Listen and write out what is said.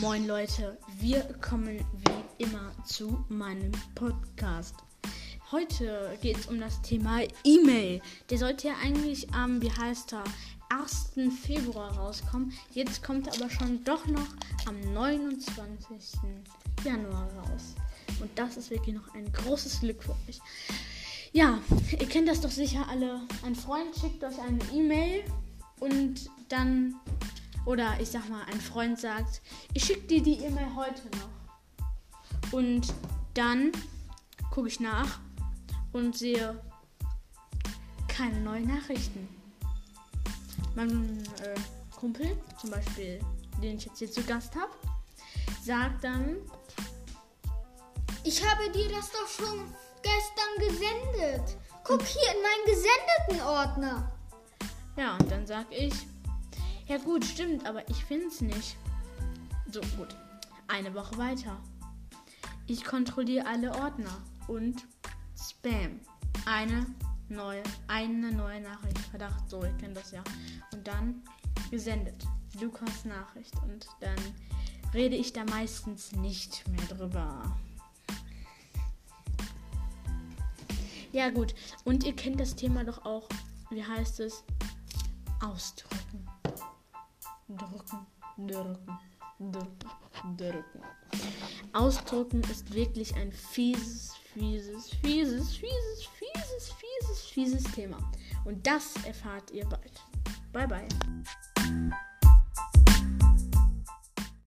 Moin Leute, wir kommen wie immer zu meinem Podcast. Heute geht es um das Thema E-Mail. Der sollte ja eigentlich am, wie heißt er, 1. Februar rauskommen. Jetzt kommt er aber schon doch noch am 29. Januar raus. Und das ist wirklich noch ein großes Glück für euch. Ja, ihr kennt das doch sicher alle. Ein Freund schickt euch eine E-Mail und dann oder ich sag mal, ein Freund sagt, ich schicke dir die E-Mail heute noch. Und dann gucke ich nach und sehe keine neuen Nachrichten. Mein äh, Kumpel, zum Beispiel, den ich jetzt hier zu Gast habe, sagt dann, ich habe dir das doch schon gestern gesendet. Guck hier in meinen gesendeten Ordner. Ja, und dann sag ich, ja gut, stimmt, aber ich finde es nicht. So, gut. Eine Woche weiter. Ich kontrolliere alle Ordner und Spam. Eine neue, eine neue Nachricht. Verdacht, so, ihr kennt das ja. Und dann gesendet. Lukas Nachricht. Und dann rede ich da meistens nicht mehr drüber. Ja, gut. Und ihr kennt das Thema doch auch. Wie heißt es? Ausdrücken drücken, drücken, drücken, drücken. Ausdrucken ist wirklich ein fieses, fieses, fieses, fieses, fieses, fieses, fieses Thema. Und das erfahrt ihr bald. Bye, bye.